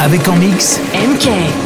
Avec en mix MK.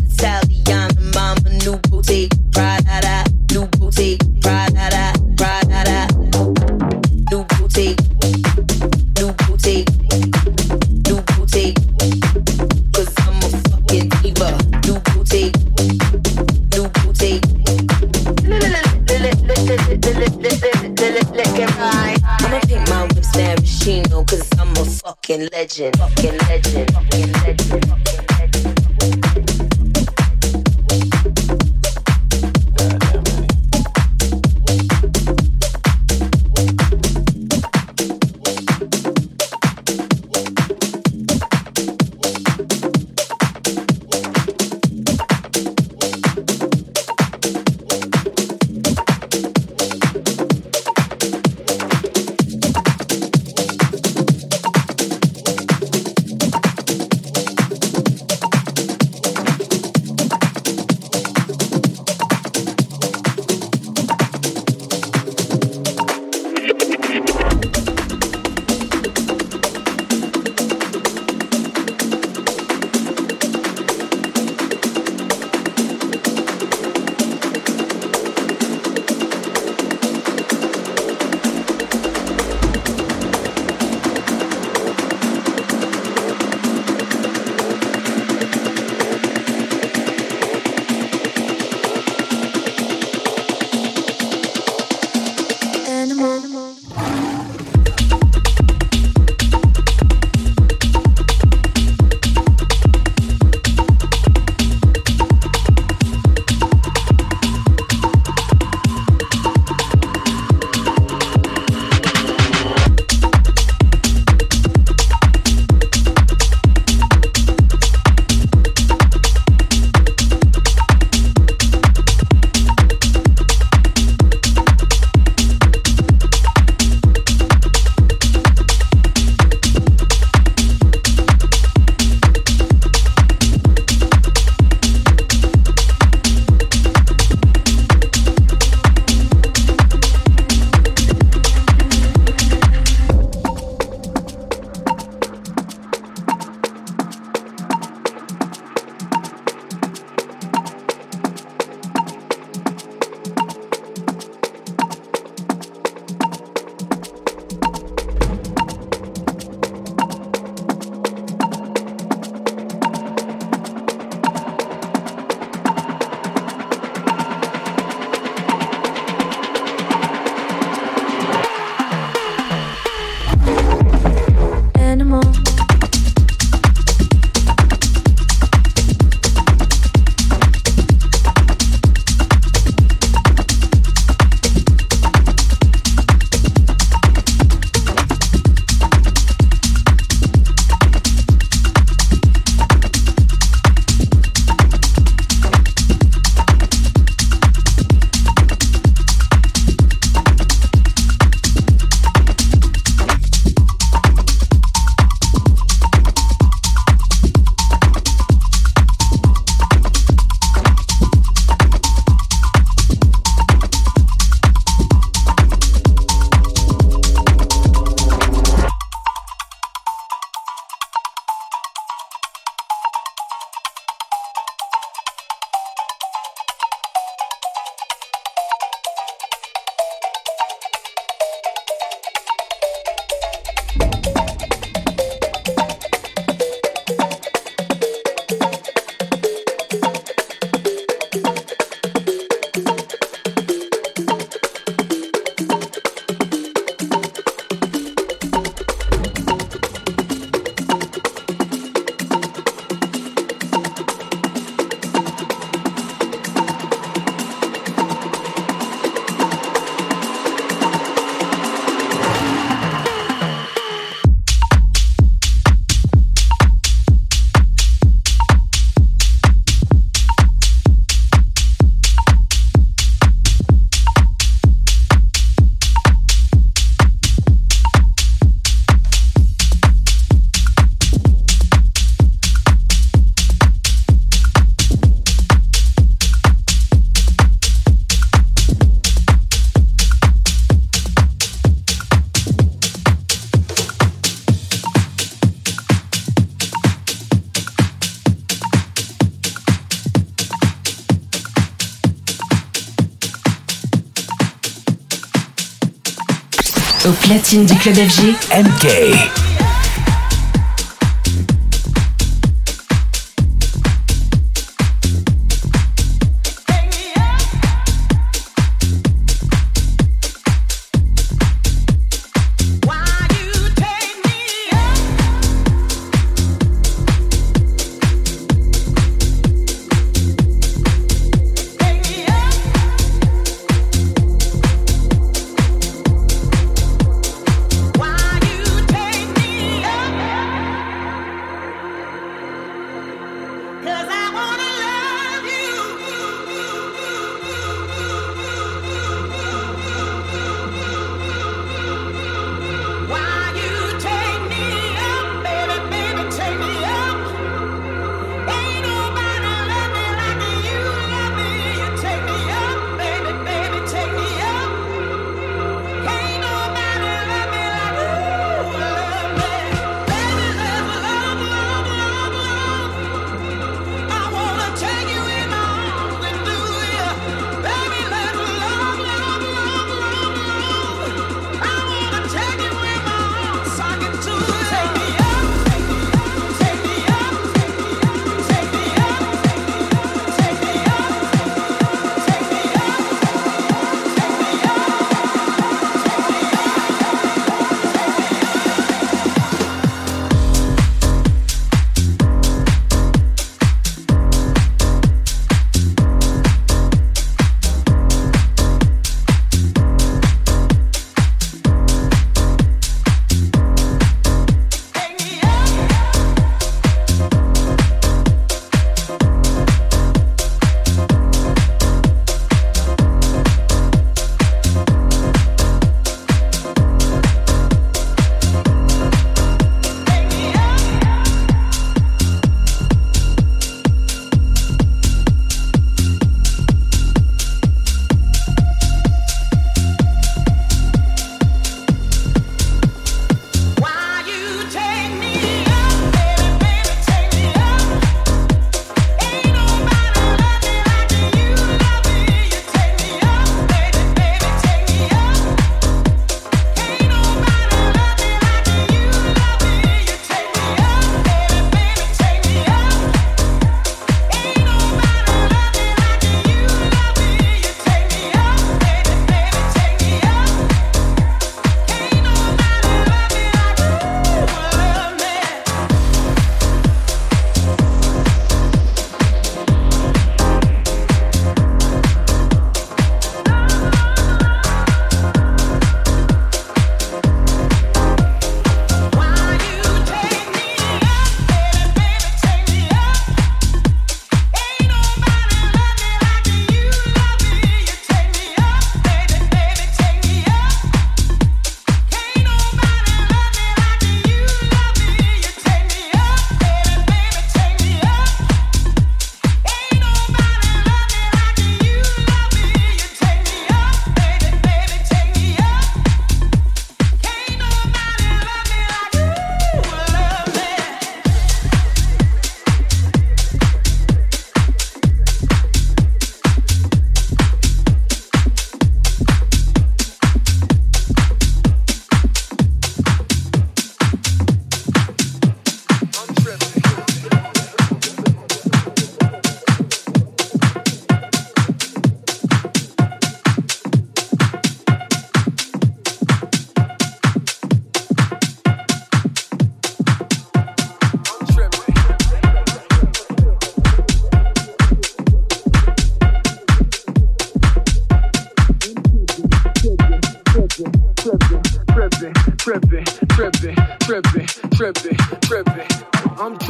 booty, ra da. New booty. New booty, new booty, new booty. I'm a fucking diva. New booty, new booty. Let legend, fucking legend, fucking legend, fucking legend. Platine du club FG, MK.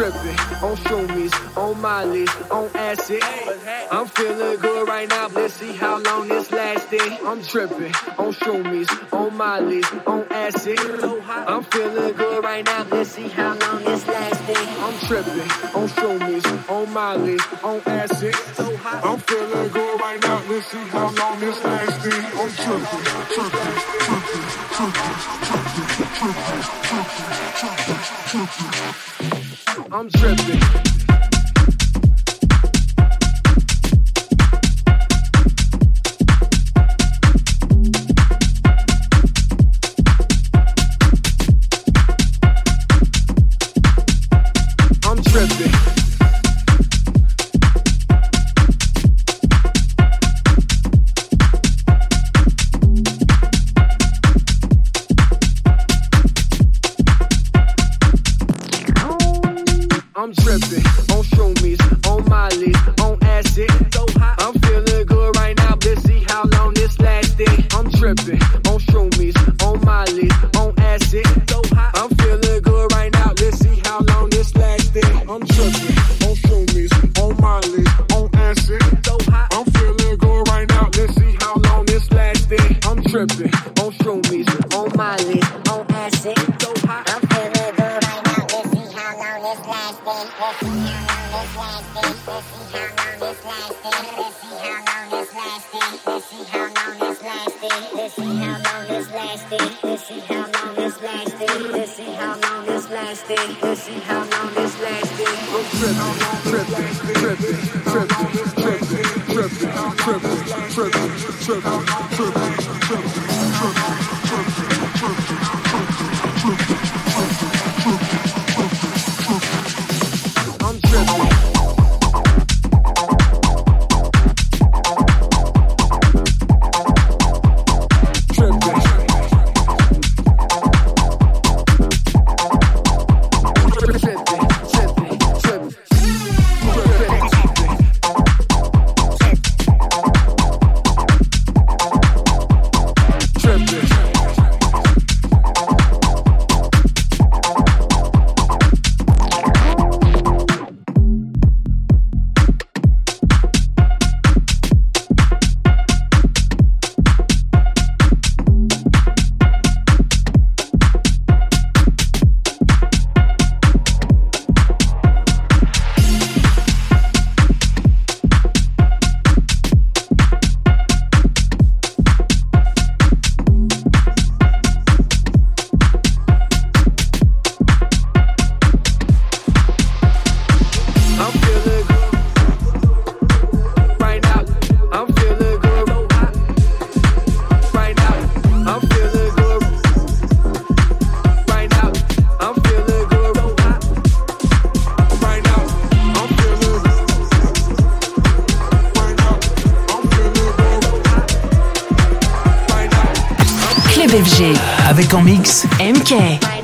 Tripping on shroomies, on Molly, on acid. I'm feeling good right now. Let's see how long this lasting. I'm tripping on shroomies, on Molly, on acid. I'm feeling good right now. Let's see how long this lasting. I'm tripping, on fumes, on Molly, on acid. I'm feeling good right now, let's see how long this lasting. I'm tripping, tripping, tripping, tripping, tripping, tripping, tripping, tripping. Tripping. I'm dripping. tripping, tripping, tripping, tripping, tripping, tripping. avec en mix MK.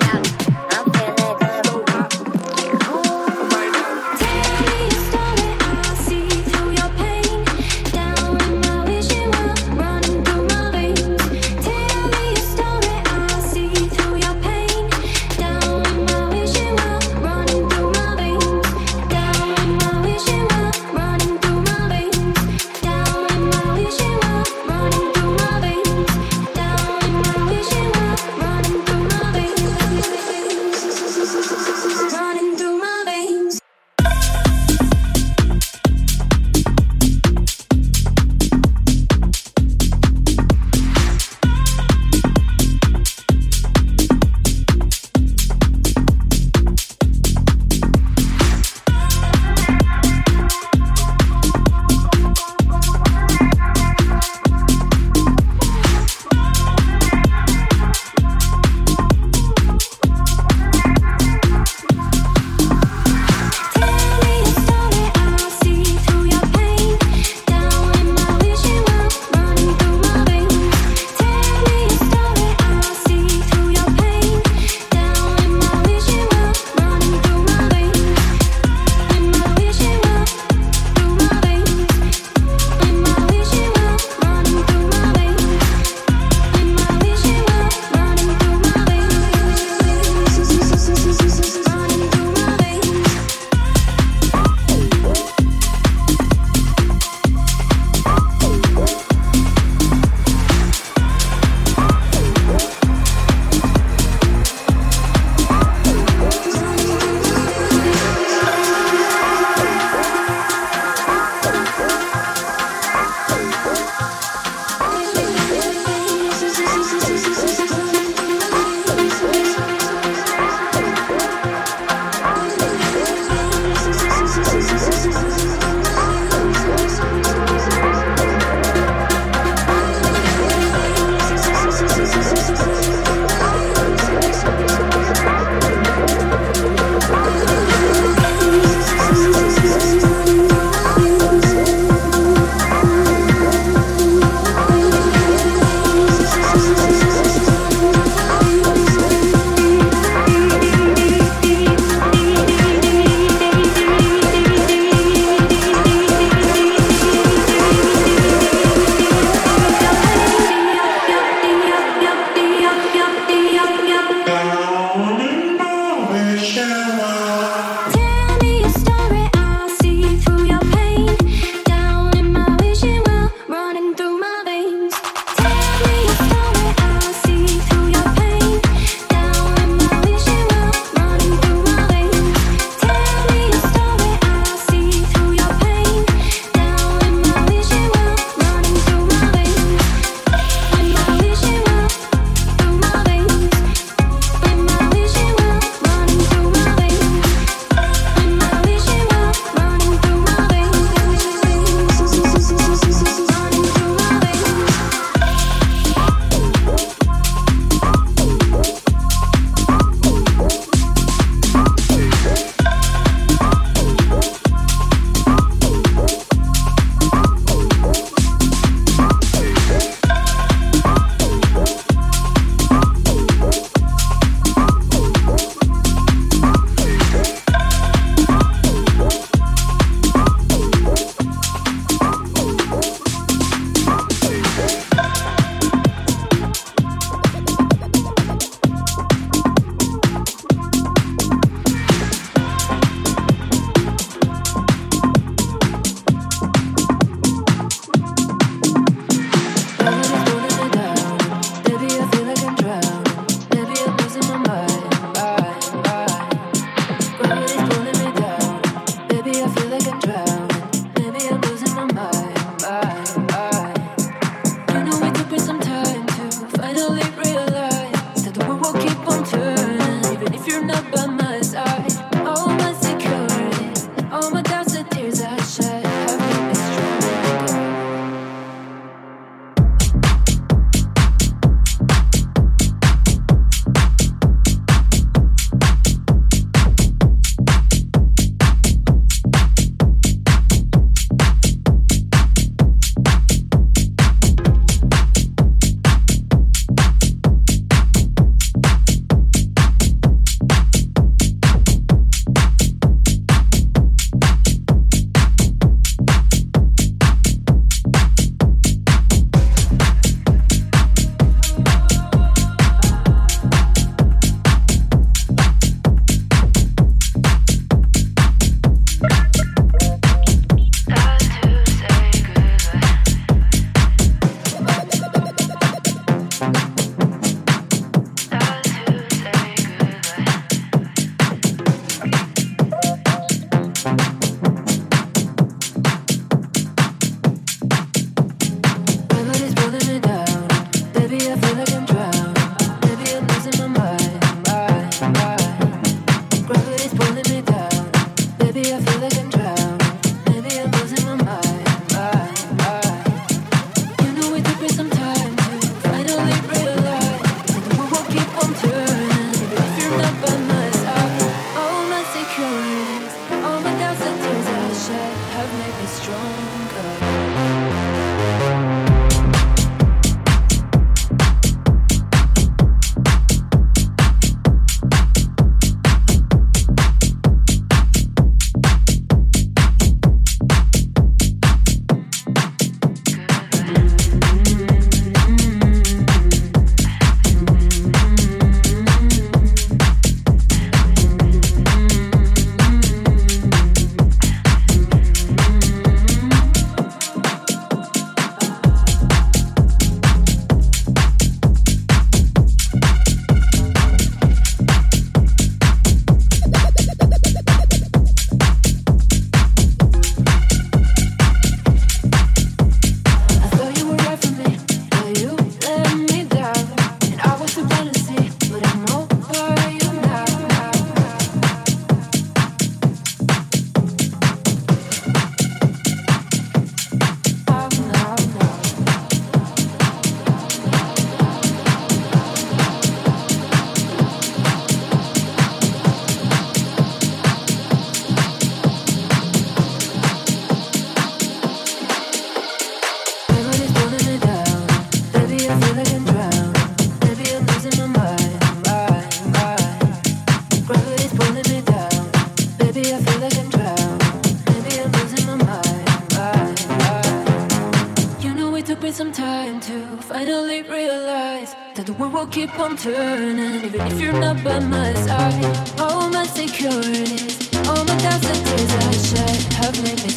will keep on turning, even if you're not by my side. All my securities, all my doubts and tears I shed have made me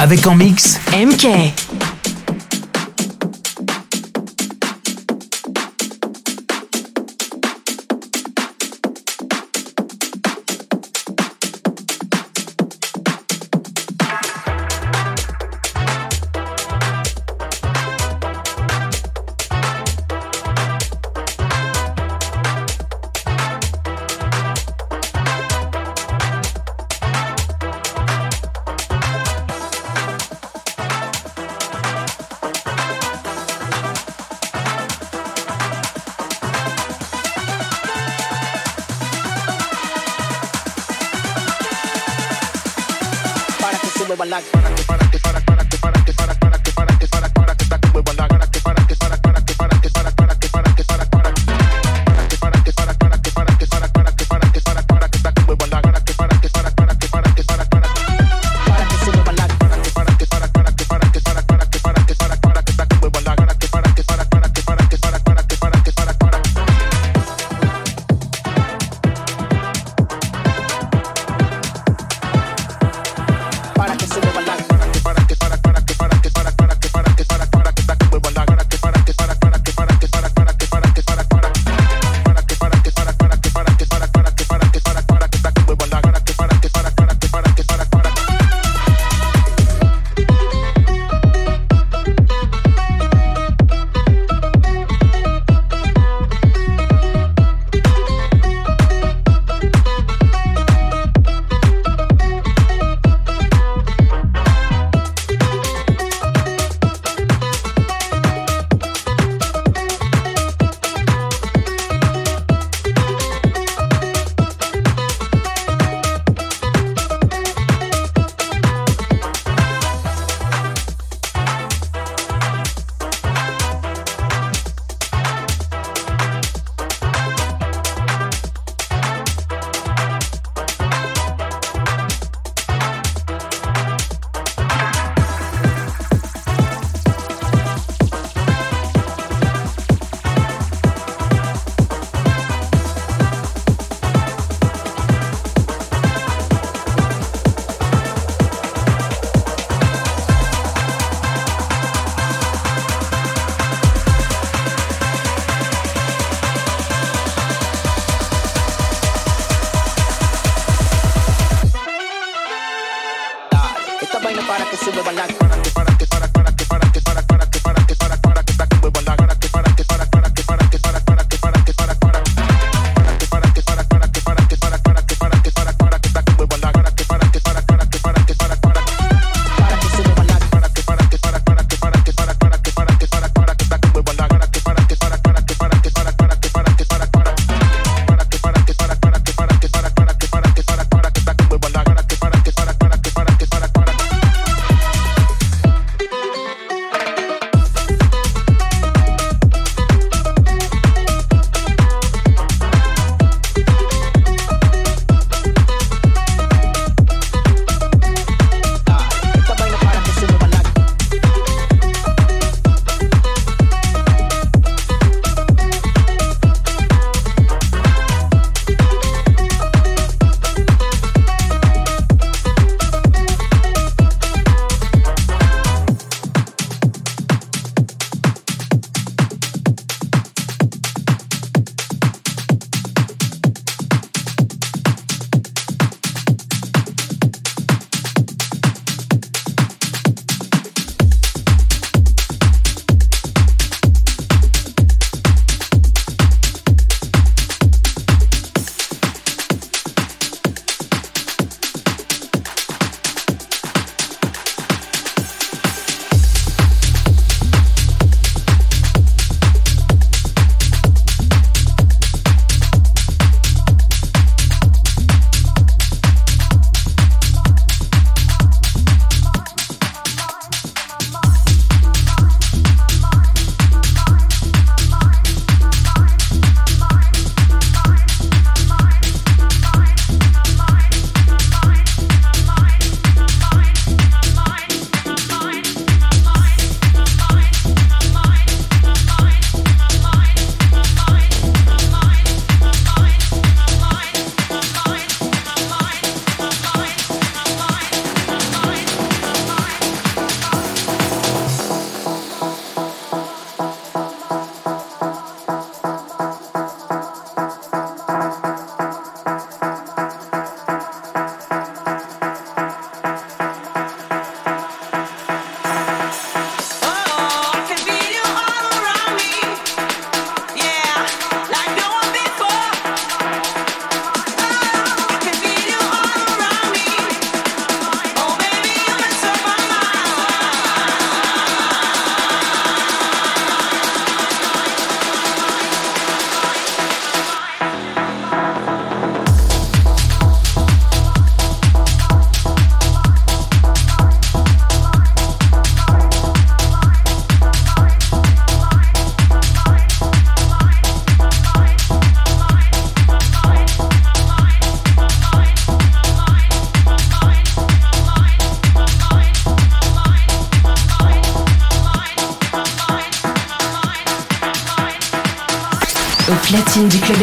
Avec en mix MK.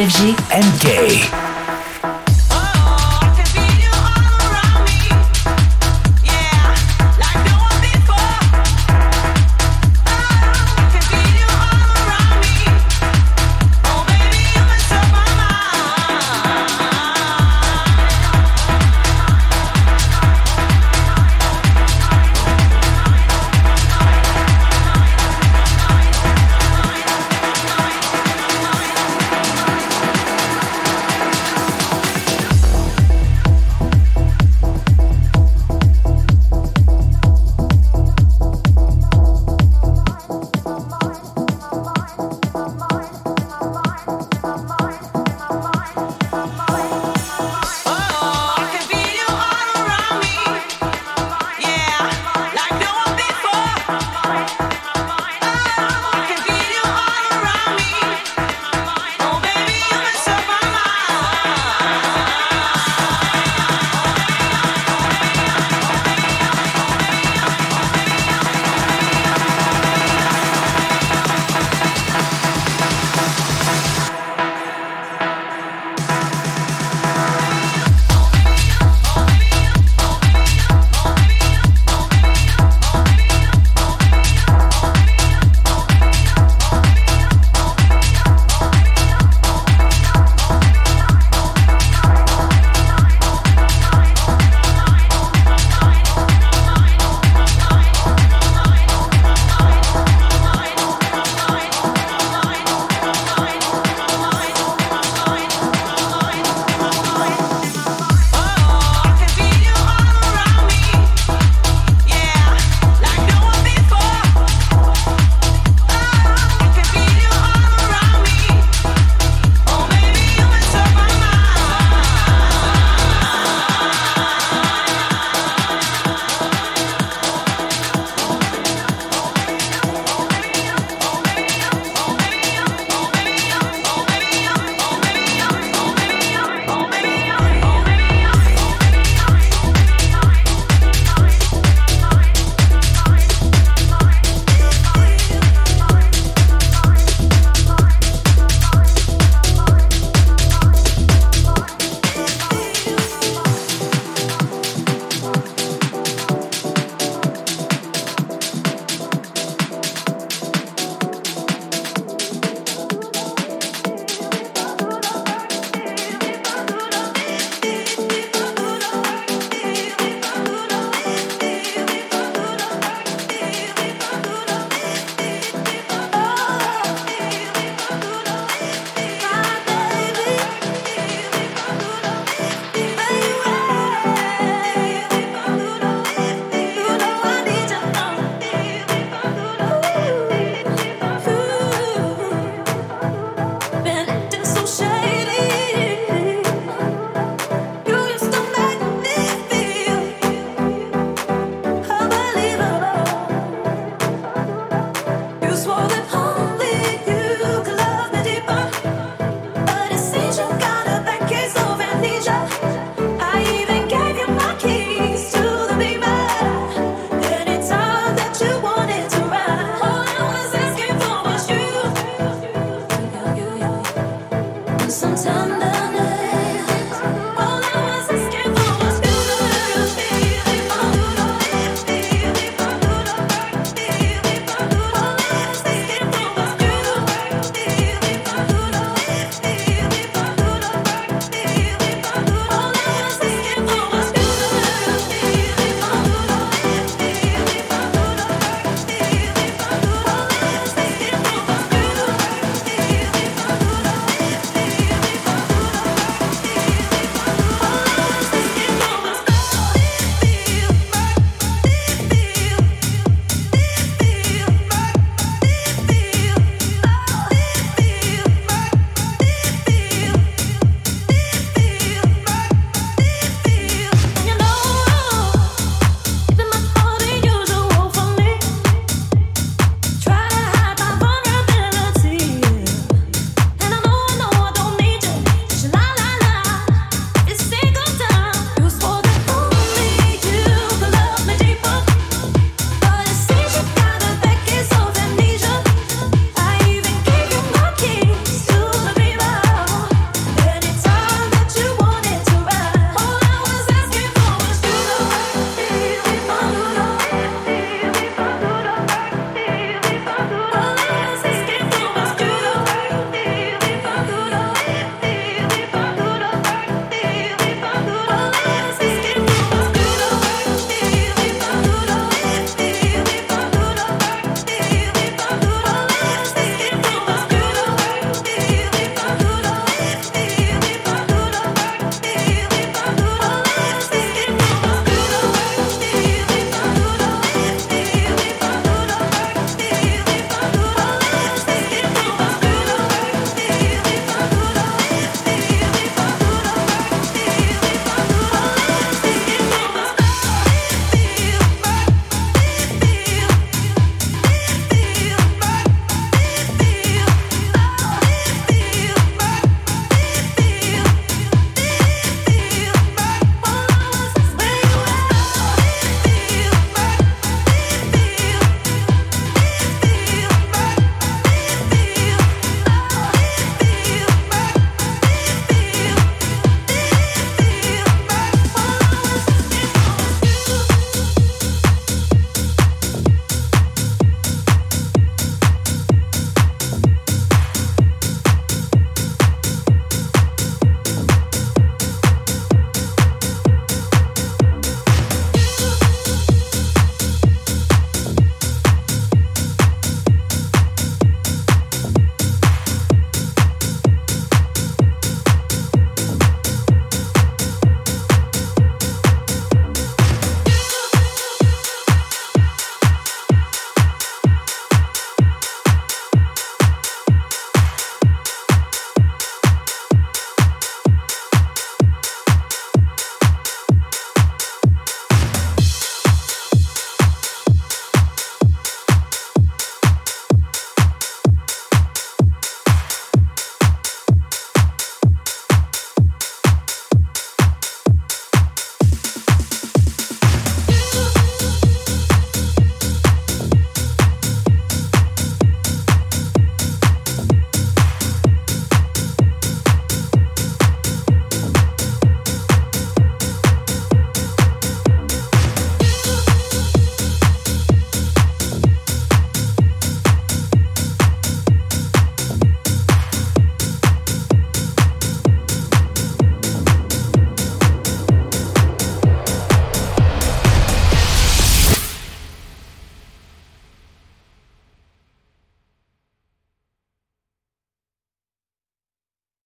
FG. MK.